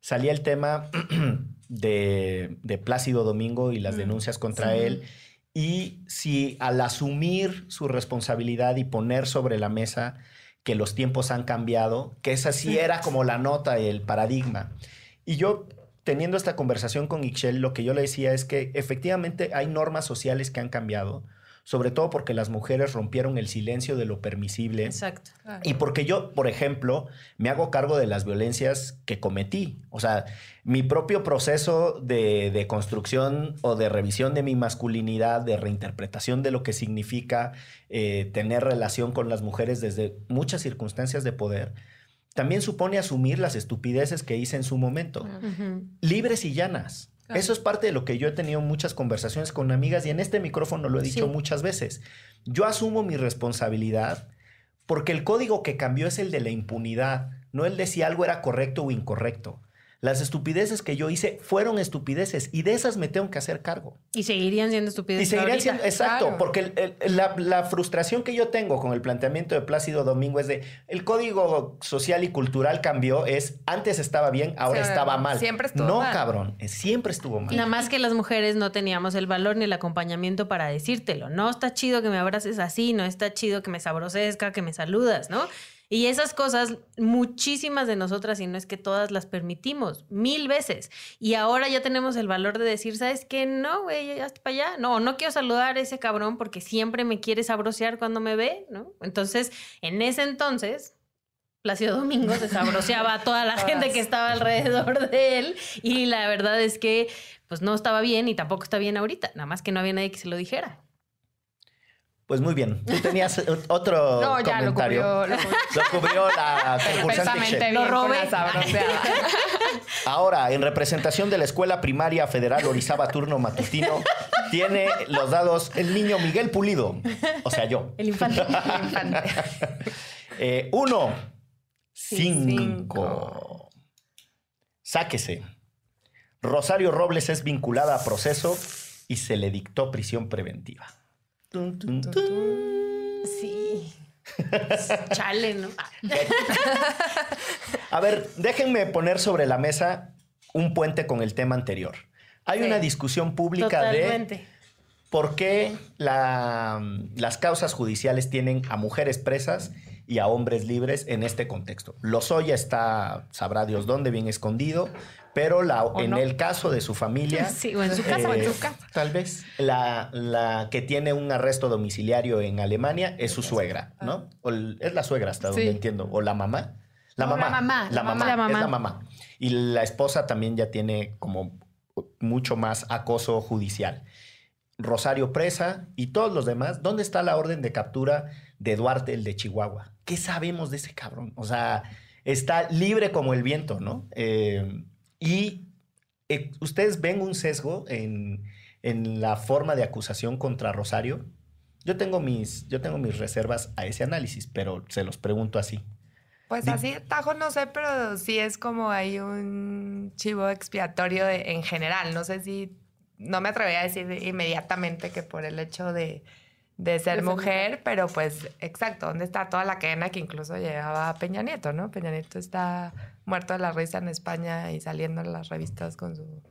salía el tema de, Plácido Domingo y las mm, denuncias contra él. Y si al asumir su responsabilidad y poner sobre la mesa que los tiempos han cambiado, que esa sí era como la nota, el paradigma. Y yo teniendo esta conversación con Ixchel, lo que yo le decía es que efectivamente hay normas sociales que han cambiado, sobre todo porque las mujeres rompieron el silencio de lo permisible. Exacto. Y porque yo, por ejemplo, me hago cargo de las violencias que cometí. O sea, mi propio proceso de, construcción o de revisión de mi masculinidad, de reinterpretación de lo que significa eh, tener relación con las mujeres desde muchas circunstancias de poder también supone asumir las estupideces que hice en su momento. Libres y llanas. Eso es parte de lo que yo he tenido muchas conversaciones con amigas y en este micrófono lo he dicho muchas veces. Yo asumo mi responsabilidad porque el código que cambió es el de la impunidad, no el de si algo era correcto o incorrecto. Las estupideces que yo hice fueron estupideces y de esas me tengo que hacer cargo. Y seguirían siendo estupideces. Y seguirían siendo, exacto, porque la, frustración que yo tengo con el planteamiento de Plácido Domingo es de el código social y cultural cambió, es antes estaba bien, ahora estaba mal. Siempre estuvo no, mal. No, cabrón, siempre estuvo mal. Nada más que las mujeres no teníamos el valor ni el acompañamiento para decírtelo. No está chido que me abraces así, no está chido que me sabrosezca, que me saludas, ¿no? Y esas cosas, muchísimas de nosotras, y no es que todas las permitimos, mil veces. Y ahora ya tenemos el valor de decir, ¿sabes qué? No, güey, hasta para allá. No, no quiero saludar a ese cabrón porque siempre me quiere sabrosear cuando me ve, ¿no? Entonces, en ese entonces, Plácido Domingo se sabroseaba a toda la gente que estaba alrededor de él. Y la verdad es que, pues no estaba bien y tampoco está bien ahorita. Nada más que no había nadie que se lo dijera. Pues muy bien. Tú tenías otro no, ya comentario. Lo cubrió, lo cubrió. la concursante Lo robé. Ahora, en representación de la Escuela Primaria Federal Orizaba Turno Matutino, tiene los dados el niño Miguel Pulido. O sea, yo. El infante. El infante. Eh, uno. cinco. Sáquese. Rosario Robles es vinculada a proceso y se le dictó prisión preventiva. Sí. Chale, ¿no? A ver, déjenme poner sobre la mesa un puente con el tema anterior. Hay una discusión pública de por qué las causas judiciales tienen a mujeres presas y a hombres libres en este contexto. Lozoya está, sabrá Dios dónde, bien escondido, pero la, en el caso de su familia... Sí, o en su casa o en su eh, casa. Tal vez. La, la, que tiene un arresto domiciliario en Alemania es su suegra, ¿no? O es la suegra hasta donde entiendo. O la mamá. La mamá. La mamá. La mamá. La mamá. Es la mamá. Y la esposa también ya tiene como mucho más acoso judicial. Rosario presa y todos los demás. ¿Dónde está la orden de captura de Duarte, el de Chihuahua? ¿Qué sabemos de ese cabrón? O sea, está libre como el viento, ¿no? Eh, y eh, ustedes ven un sesgo en, en la forma de acusación contra Rosario, yo tengo mis, yo tengo mis reservas a ese análisis, pero se los pregunto así. Pues así, tajo no sé, pero sí es como hay un chivo expiatorio en general. No sé si, no me atrevería a decir inmediatamente que por el hecho de, de ser mujer, pero pues exacto, ¿dónde está toda la cadena que incluso llevaba Peña Nieto, ¿no? Peña Nieto está muerto de la risa en España y saliendo en las revistas con su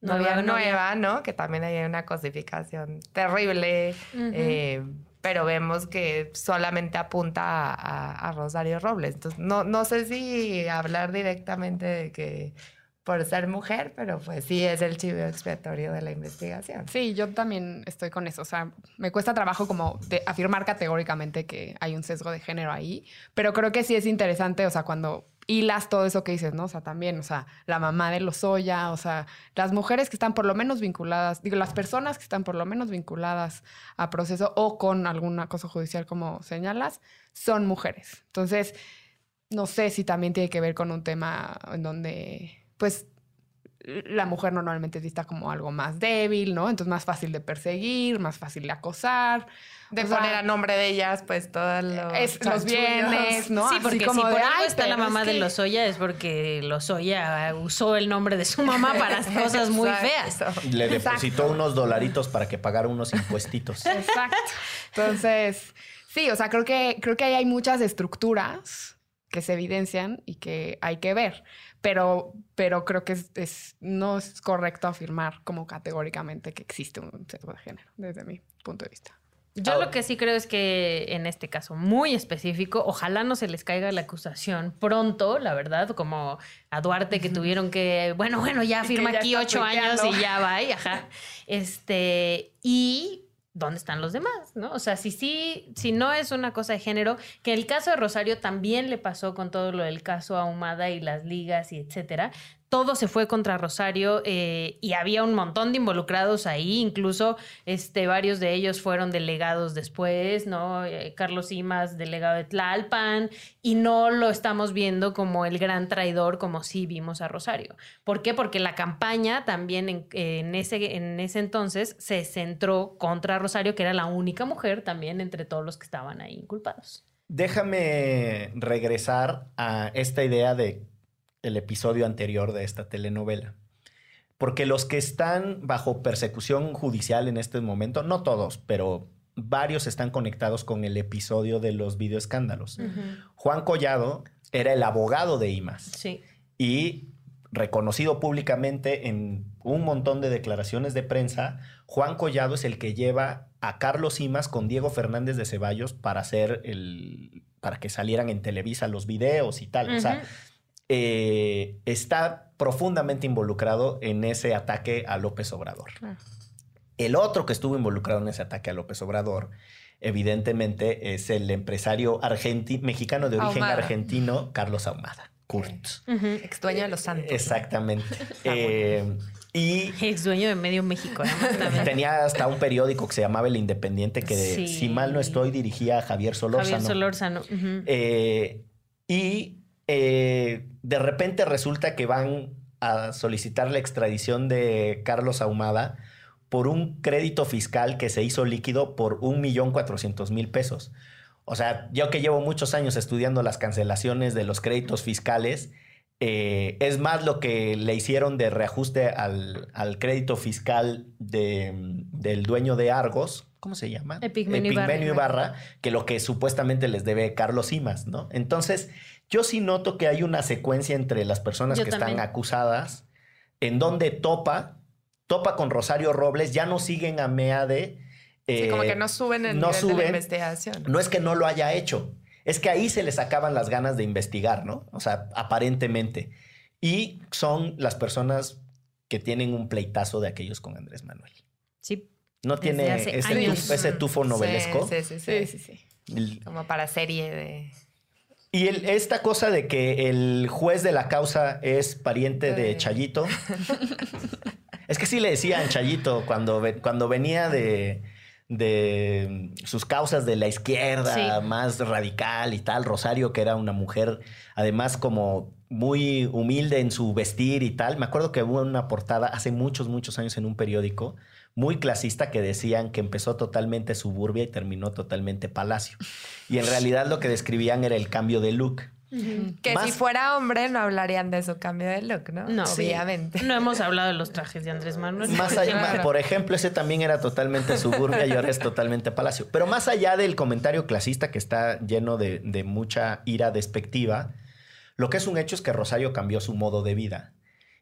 novia nueva, ¿no? Que también hay una cosificación terrible, eh, pero vemos que solamente apunta a, Rosario Robles. Entonces, no, no sé si hablar directamente de que por ser mujer, pero pues sí es el chivo expiatorio de la investigación. Sí, yo también estoy con eso. O sea, me cuesta trabajo como de afirmar categóricamente que hay un sesgo de género ahí, pero creo que sí es interesante, o sea, cuando hilas todo eso que dices, ¿no? O sea, también, o sea, la mamá de los Lozoya, o sea, las mujeres que están por lo menos vinculadas, digo, las personas que están por lo menos vinculadas a proceso o con alguna cosa judicial como señalas, son mujeres. Entonces, no sé si también tiene que ver con un tema en donde pues la mujer normalmente es vista como algo más débil, ¿no? Entonces más fácil de perseguir, más fácil de acosar. De poner a nombre de ellas, pues todos los, bienes, ¿no? Sí, porque como si por algo está la mamá de Lozoya es porque Lozoya usó el nombre de su mamá para cosas muy feas. Le depositó unos dolaritos para que pagara unos impuestitos. Exacto. Entonces, sí, o sea, creo que, creo que ahí hay muchas estructuras que se evidencian y que hay que ver pero, pero creo que es, no es correcto afirmar como categóricamente que existe un sesgo de género, desde mi punto de vista. Yo lo que sí creo es que en este caso muy específico, ojalá no se les caiga la acusación pronto, la verdad, como a Duarte que tuvieron que, bueno, bueno, ya firma aquí ocho años y ya va, y ajá. Este, y ¿dónde están los demás? ¿no? O sea, si sí, si no es una cosa de género, que el caso de Rosario también le pasó con todo lo del caso Ahumada y las ligas y etcétera, todo se fue contra Rosario eh, y había un montón de involucrados ahí, incluso este, varios de ellos fueron delegados después, ¿no? Eh, Carlos Simas, delegado de Tlalpan, y no lo estamos viendo como el gran traidor como sí vimos a Rosario. ¿Por qué? Porque la campaña también en, ese, en ese entonces se centró contra Rosario, que era la única mujer también entre todos los que estaban ahí inculpados. Déjame regresar a esta idea de el episodio anterior de esta telenovela. Porque los que están bajo persecución judicial en este momento, no todos, pero varios están conectados con el episodio de los videoescándalos. Juan Collado era el abogado de IMAS. Sí. Y reconocido públicamente en un montón de declaraciones de prensa, Juan Collado es el que lleva a Carlos Imas con Diego Fernández de Ceballos para hacer el para que salieran en Televisa los videos y tal. O sea, eh, está profundamente involucrado en ese ataque a López Obrador. El otro que estuvo involucrado en ese ataque a López Obrador, evidentemente, es el empresario mexicano de origen argentino, Carlos Ahumada. Kurt. Ex dueño de los Santos. Exactamente. eh, y ex dueño de Medio México. Tenía hasta un periódico que se llamaba El Independiente, que si mal no estoy, dirigía a Javier Solórzano. Javier Solórzano. Eh, y eh, de repente resulta que van a solicitar la extradición de Carlos Ahumada por un crédito fiscal que se hizo líquido por un millón cuatrocientos mil pesos. O sea, yo que llevo muchos años estudiando las cancelaciones de los créditos fiscales, eh, es más lo que le hicieron de reajuste al, crédito fiscal del dueño de Argos, ¿cómo se llama? Epigmenio, Ibarra, que lo que supuestamente les debe Carlos Simas, ¿no? Entonces, yo sí noto que hay una secuencia entre las personas que están acusadas, en donde topa, topa con Rosario Robles, ya no siguen a Meade. sí, como que eh, no suben el no de la investigación. No es que no lo haya hecho, es que ahí se les acaban las ganas de investigar, ¿no? O sea, aparentemente. Y son las personas que tienen un pleitazo de aquellos con Andrés Manuel. Sí. No tiene ese, tufo novelesco. sí, sí. sí, sí, sí. Como para serie de... Y esta cosa de que el juez de la causa es pariente de Chayito. es que sí le decían Chayito cuando, cuando venía de, de sus causas de la izquierda más radical y tal. Rosario, que era una mujer, además, como muy humilde en su vestir y tal. Me acuerdo que hubo una portada hace muchos, muchos años en un periódico muy clasista que decían que empezó totalmente suburbia y terminó totalmente palacio. Y en realidad lo que describían era el cambio de look. Que Más- si fuera hombre no hablarían de su cambio de look, ¿no? No. obviamente. No hemos hablado de los trajes de Andrés Manuel. Más allá, Claro. por ejemplo, ese también era totalmente suburbia y ahora es totalmente palacio. Pero más allá del comentario clasista que está lleno de, de mucha ira despectiva, lo que es un hecho es que Rosario cambió su modo de vida.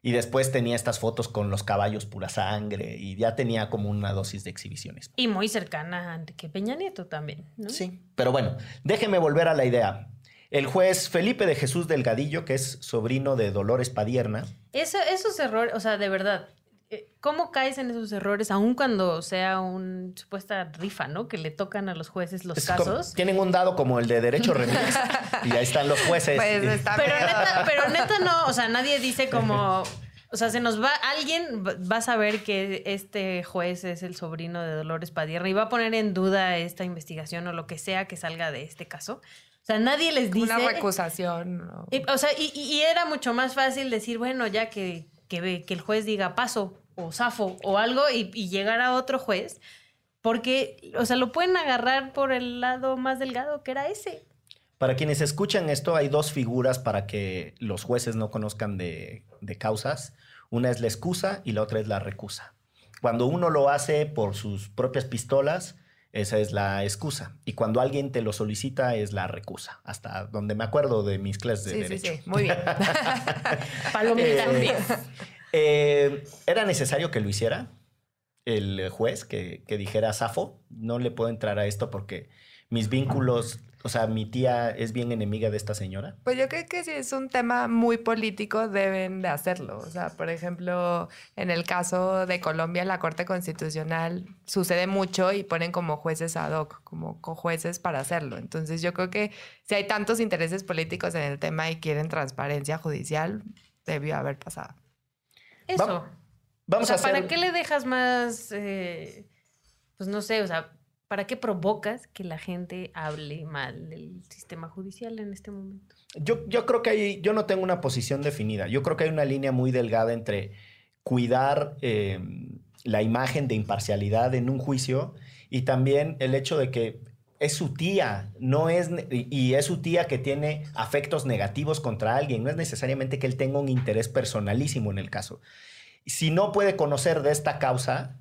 Y después tenía estas fotos con los caballos pura sangre y ya tenía como una dosis de exhibiciones. Y muy cercana a Enrique Peña Nieto también, ¿no? Sí, pero bueno, déjeme volver a la idea. El juez Felipe de Jesús Delgadillo, que es sobrino de Dolores Padierna, Eso- esos errores, o sea, de verdad, ¿cómo caes en esos errores aun cuando sea una supuesta rifa, ¿no? Que le tocan a los jueces los es como- casos. tienen un dado como el de Derecho Remix y ahí están los jueces. Pues está Pero neta, pero neta no, o sea, nadie dice como, o sea, se nos va, alguien va- a saber que este juez es el sobrino de Dolores Padierna y va a poner en duda esta investigación o lo que sea que salga de este caso. O sea, nadie les dice... una recusación. ¿no? Y, o sea, y, y- era mucho más fácil decir, bueno, ya que, que el juez diga paso o zafo o algo y, y llegar a otro juez, porque, o sea, lo pueden agarrar por el lado más delgado que era ese. Para quienes escuchan esto, hay dos figuras para que los jueces no conozcan de, de causas. Una es la excusa y la otra es la recusa. Cuando uno lo hace por sus propias pistolas, esa es la excusa. Y cuando alguien te lo solicita, es la recusa. Hasta donde me acuerdo de mis clases de Sí, sí, derecho. sí. Muy bien. Palomita. Eh, eh, ¿Era necesario que lo hiciera el juez que, que dijera Safo? No le puedo entrar a esto porque mis vínculos, o sea, mi tía es bien enemiga de esta señora. Pues yo creo que si es un tema muy político, deben de hacerlo. O sea, por ejemplo, en el caso de Colombia, la Corte Constitucional sucede mucho y ponen como jueces ad hoc, como cojueces para hacerlo. Entonces yo creo que si hay tantos intereses políticos en el tema y quieren transparencia judicial, debió haber pasado. Eso. Vam- Vamos o sea, a hacer... ¿para qué le dejas más, eh, pues no sé, o sea, ¿para qué provocas que la gente hable mal del sistema judicial en este momento? Yo, yo creo que hay, yo no tengo una posición definida. Yo creo que hay una línea muy delgada entre cuidar eh, la imagen de imparcialidad en un juicio y también el hecho de que es su tía, no es, y es su tía que tiene afectos negativos contra alguien. No es necesariamente que él tenga un interés personalísimo en el caso. Si no puede conocer de esta causa,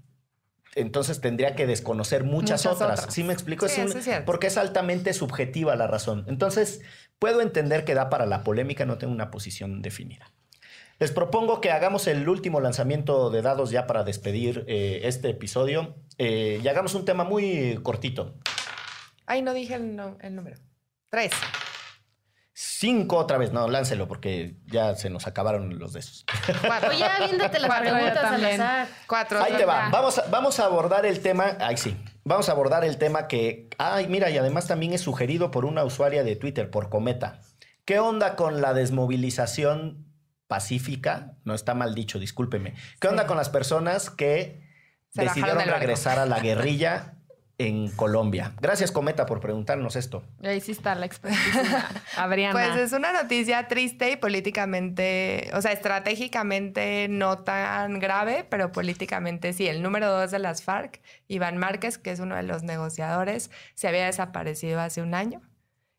entonces tendría que desconocer muchas, Muchas otras. otras. ¿Sí me explico? Sí, Es un- eso es cierto. porque es altamente subjetiva la razón. Entonces, puedo entender que da para la polémica, no tengo una posición definida. Les propongo que hagamos el último lanzamiento de dados ya para despedir eh, este episodio eh, y hagamos un tema muy cortito. Ay, no dije el, no- el número. Tres. Cinco otra vez, no, láncelo porque ya se nos acabaron los de esos. Cuatro. Oye, aviéntate las Cuatro, preguntas al azar. Cuatro. Ahí te va. Vamos a, vamos a abordar el tema. Ay, sí. Vamos a abordar el tema que. Ay, mira, y además también es sugerido por una usuaria de Twitter, por Cometa. ¿Qué onda con la desmovilización pacífica? No está mal dicho, discúlpeme. ¿Qué onda con las personas que Se decidieron regresar a la guerrilla en Colombia? Gracias, Cometa, por preguntarnos esto. Y ahí sí está la. Adriana. Pues es una noticia triste y políticamente, o sea, estratégicamente no tan grave, pero políticamente sí. El número dos de las FARC, Iván Márquez, que es uno de los negociadores, se había desaparecido hace un año.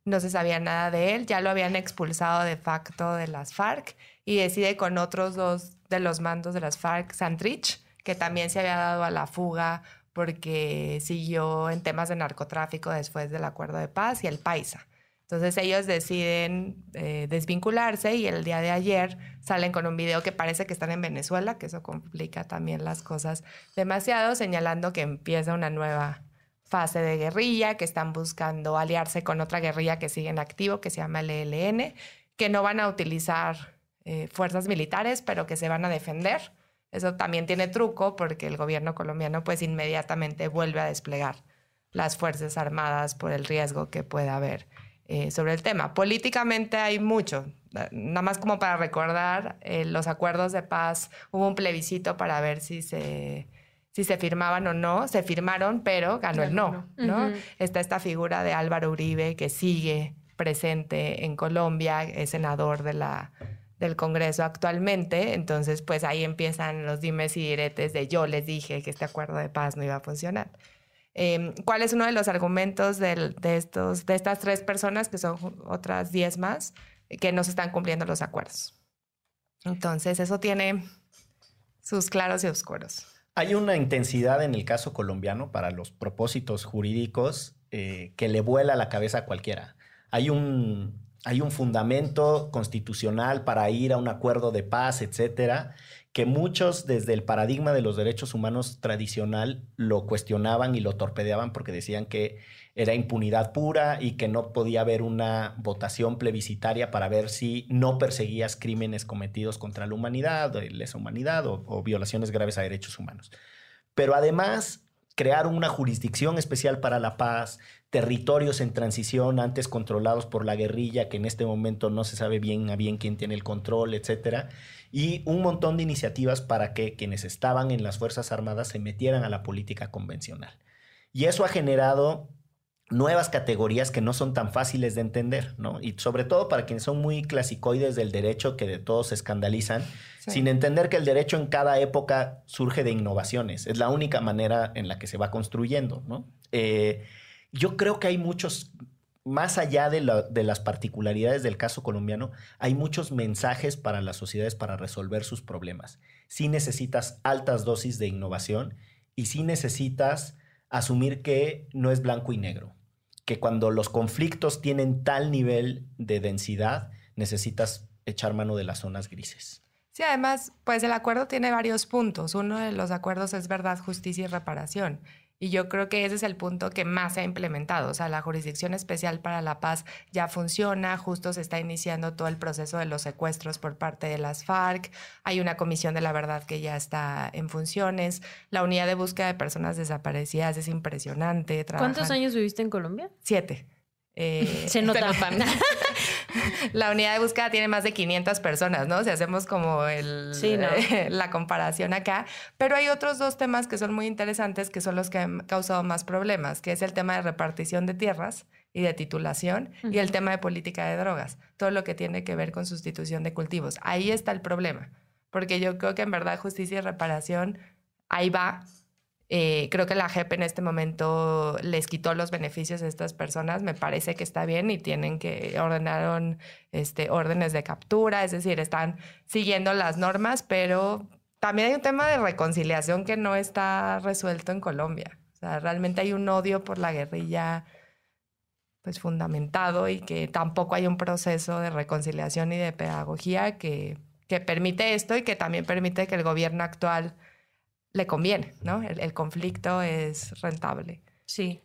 No se sabía nada de él, ya lo habían expulsado de facto de las FARC y decide con otros dos de los mandos de las FARC, Santrich, que también se había dado a la fuga porque siguió en temas de narcotráfico después del acuerdo de paz, y el Paisa. Entonces ellos deciden eh, desvincularse y el día de ayer salen con un video que parece que están en Venezuela, que eso complica también las cosas demasiado, señalando que empieza una nueva fase de guerrilla, que están buscando aliarse con otra guerrilla que sigue en activo, que se llama el ELN, que no van a utilizar eh, fuerzas militares, pero que se van a defender. Eso también tiene truco porque el gobierno colombiano pues inmediatamente vuelve a desplegar las Fuerzas Armadas por el riesgo que pueda haber eh, sobre el tema. Políticamente hay mucho. Nada más como para recordar, eh, los acuerdos de paz, hubo un plebiscito para ver si se, si se firmaban o no. Se firmaron, pero ganó el no. ¿no? Ujú. Está esta figura de Álvaro Uribe que sigue presente en Colombia, es senador de la, del Congreso actualmente. Entonces, pues ahí empiezan los dimes y diretes de yo les dije que este acuerdo de paz no iba a funcionar. Em, ¿Cuál es uno de los argumentos de, estos, de estas tres personas, que son otras diez más, que no se están cumpliendo los acuerdos? Entonces, eso tiene sus claros y oscuros. Hay una intensidad en el caso colombiano para los propósitos jurídicos eh, que le vuela la cabeza a cualquiera. Hay un, hay un fundamento constitucional para ir a un acuerdo de paz, etcétera, que muchos desde el paradigma de los derechos humanos tradicional lo cuestionaban y lo torpedeaban porque decían que era impunidad pura y que no podía haber una votación plebiscitaria para ver si no perseguías crímenes cometidos contra la humanidad, lesa humanidad o, o violaciones graves a derechos humanos. Pero además crear una jurisdicción especial para la paz, territorios en transición antes controlados por la guerrilla, que en este momento no se sabe bien a bien quién tiene el control, etcétera, y un montón de iniciativas para que quienes estaban en las Fuerzas Armadas se metieran a la política convencional. Y eso ha generado nuevas categorías que no son tan fáciles de entender, ¿no? Y sobre todo para quienes son muy clasicoides del derecho, que de todos se escandalizan, sin entender que el derecho en cada época surge de innovaciones. Es la única manera en la que se va construyendo, ¿no? Eh, yo creo que hay muchos, más allá de, las particularidades del caso colombiano, hay muchos mensajes para las sociedades para resolver sus problemas. Sí necesitas altas dosis de innovación y sí necesitas asumir que no es blanco y negro, que cuando los conflictos tienen tal nivel de densidad, necesitas echar mano de las zonas grises. Sí, además, pues el acuerdo tiene varios puntos. Uno de los acuerdos es verdad, justicia y reparación. Y yo creo que ese es el punto que más se ha implementado. O sea, la Jurisdicción Especial para la Paz ya funciona, justo se está iniciando todo el proceso de los secuestros por parte de las FARC. Hay una comisión de la verdad que ya está en funciones. La unidad de búsqueda de personas desaparecidas es impresionante. ¿Cuántos años viviste en Colombia? Siete. Eh, se nota. la unidad de búsqueda tiene más de 500 personas, ¿no? Si hacemos como el, la comparación acá. Pero hay otros dos temas que son muy interesantes, que son los que han causado más problemas, que es el tema de repartición de tierras y de titulación y el tema de política de drogas, todo lo que tiene que ver con sustitución de cultivos. Ahí está el problema, porque yo creo que en verdad justicia y reparación, ahí va, eh, creo que la JEP en este momento les quitó los beneficios a estas personas. Me parece que está bien y tienen que ordenaron este, órdenes de captura, es decir, están siguiendo las normas, pero también hay un tema de reconciliación que no está resuelto en Colombia. O sea, realmente hay un odio por la guerrilla pues fundamentado y que tampoco hay un proceso de reconciliación y de pedagogía que, que permite esto y que también permite que el gobierno actual le conviene, ¿no? El, conflicto es rentable. Sí.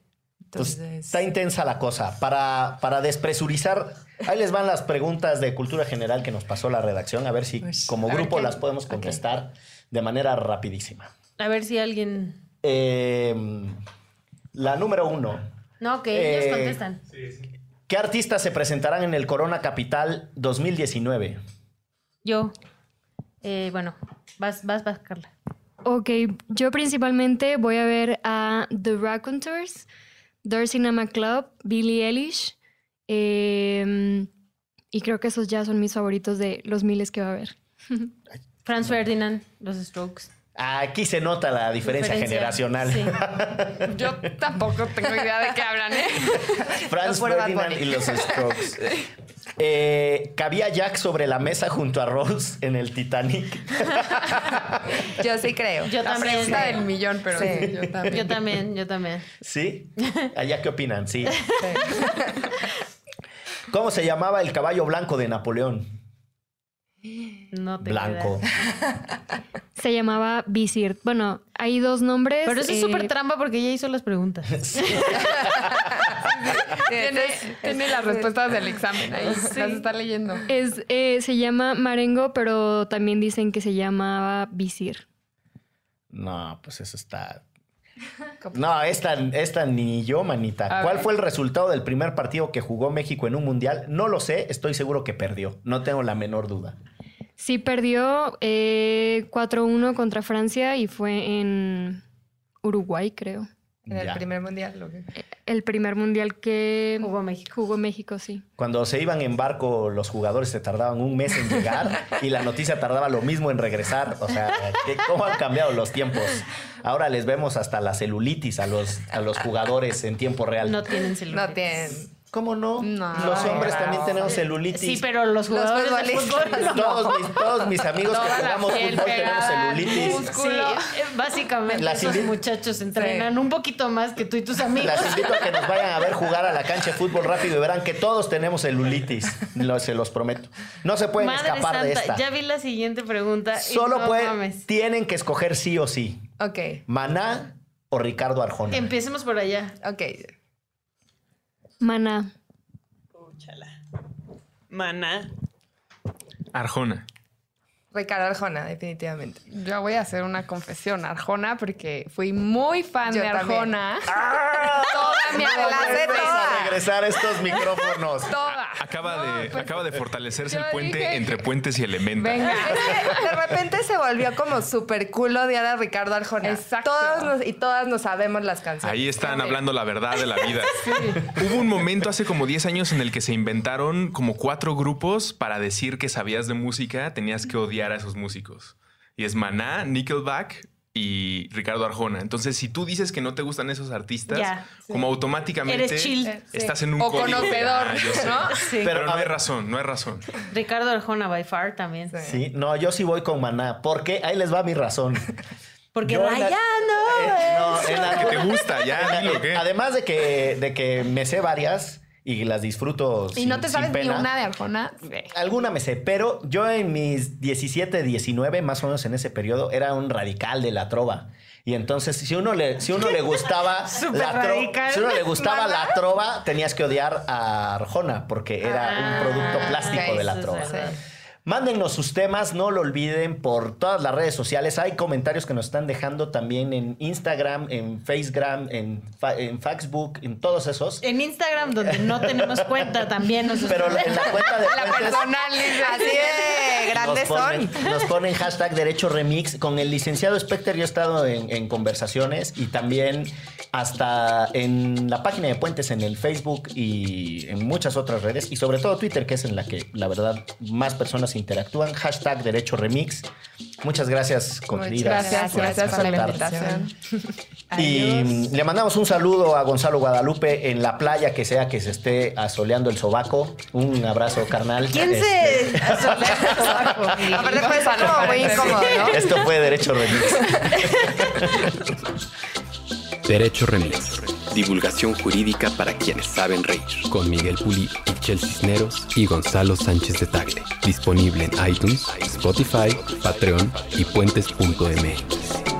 Pues, Entonces... está intensa la cosa. Para, para despresurizar, ahí les van las preguntas de cultura general que nos pasó la redacción, a ver si pues, como grupo las podemos contestar de manera rapidísima. A ver si alguien... Em, la número uno. No, que ellos eh, contestan. ¿Qué artistas se presentarán en el Corona Capital 2019? Yo. Eh, bueno, vas, vas, vas, Carla. Ok, yo principalmente voy a ver a The Raconteurs, Door Cinema Club, Billie Eilish. Em, y creo que esos ya son mis favoritos de los miles que va a haber. Franz Ferdinand, Los Strokes. Aquí se nota la diferencia, generacional. Yo tampoco tengo idea de qué hablan, ¿eh? Franz Ferdinand y los Strokes. Eh, ¿Cabía Jack sobre la mesa junto a Rose en el Titanic? yo sí creo. Yo la también. pregunta del millón, pero sí. yo también. Yo también, yo también. ¿Sí? ¿Allá qué opinan? Sí. ¿Cómo se llamaba el caballo blanco de Napoleón? No te Blanco. Se llamaba Visir. Bueno, hay dos nombres. Pero eso es súper eh, trampa porque ella hizo las preguntas. tiene, las respuestas del examen ahí. Las está leyendo. Es, eh, se llama Marengo, pero también dicen que se llamaba Visir. No, pues eso está. No, esta, esta ni yo, manita. ¿Cuál fue el resultado del primer partido que jugó México en un mundial? No lo sé, estoy seguro que perdió. No tengo la menor duda. Sí, perdió eh, 4-1 contra Francia y fue en Uruguay, creo. En el primer mundial. lo que- El primer mundial que Jugó México. jugó México, sí. Cuando se iban en barco, los jugadores se tardaban un mes en llegar y la noticia tardaba lo mismo en regresar. O sea, ¿qué- ¿cómo han cambiado los tiempos? Ahora les vemos hasta la celulitis a los, a los jugadores en tiempo real. No tienen celular. No tienen. ¿Cómo no? No. los hombres también no. tenemos celulitis. Sí, pero los Los jugadores de futbolistas. fútbol no. Todos mis, todos mis amigos que Toda jugamos fútbol tenemos celulitis. Sí, eh, básicamente Las esos muchachos entrenan un poquito más que tú y tus amigos. Las invito a que nos vayan a ver jugar a la cancha de fútbol rápido y verán que todos tenemos celulitis. Lo- se los prometo. No se pueden Madre escapar de santa, esta. ya vi la siguiente pregunta. y Solo no pueden, mames. tienen que escoger sí o sí. Ok, Maná o Ricardo Arjona. Empecemos por allá. ok. Maná. Maná. Arjona. Ricardo Arjona, definitivamente. Yo voy a hacer una confesión, Arjona, porque fui muy fan Yo de también. Arjona. ¡Ah! Toda mi adolescencia. a regresar estos micrófonos. Toda. Acaba de, pues, acaba de fortalecerse el puente dije- entre puentes y elementa. Venga. Es que de repente se volvió como súper cool odiar a Ricardo Arjona. Exacto. Todos nos- y todas nos sabemos las canciones. Ahí están hablando la verdad de la vida. Hubo un momento hace como 10 años en el que se inventaron como cuatro grupos para decir que sabías de música, tenías que odiar a esos músicos. Y es Maná, Nickelback y Ricardo Arjona. Entonces, si tú dices que no te gustan esos artistas, como automáticamente Eres chill. estás en un O código. conocedor, Ah. ¿no? Sí. Pero, no hay razón, no hay razón. Ricardo Arjona by far también. Sí, no, yo sí voy con Maná. Porque ahí les va mi razón. Porque Yo en la- rayando. Eh, no, en la- ¿Qué te gusta? Ya, dilo, ¿qué? Además de que, de que me sé varias y las disfruto. Y sin- no te sabes ni una de Arjona. Alguna me sé, pero yo en mis 17, 19, más o menos en ese periodo, era un radical de la trova. Y entonces, si uno le, si uno le gustaba la tro- si uno le gustaba la trova, tenías que odiar a Arjona, porque era Ah, un producto plástico de la eso es trova. Mándennos sus temas, no lo olviden por todas las redes sociales. Hay comentarios que nos están dejando también en Instagram, en Facegram, en, en Facebook, en todos esos. En Instagram, donde no tenemos cuenta, también nos Pero en la cuenta de La personal. Así de grandes nos ponen, son. nos ponen hashtag Derecho Remix. Con el licenciado Specter yo he estado en, en conversaciones y también hasta en la página de Puentes en el Facebook y en muchas otras redes y sobre todo Twitter, que es en la que la verdad más personas interactúan. Hashtag Derecho Remix. Muchas gracias, Contreras. Gracias, gracias por la invitación. Y le mandamos un saludo a Gonzalo Guadalupe en la playa, que sea que se esté asoleando el sobaco. Un abrazo, carnal. ¿Quién Este, se asolea el sobaco? Aparte fue como muy incómodo, ¿no? Esto fue Derecho Remix. Derecho Remix. Divulgación jurídica para quienes saben reír. Con Miguel Pulido, Michel Cisneros y Gonzalo Sánchez de Tagle. Disponible en iTunes, Spotify, Patreon y puentes.mx.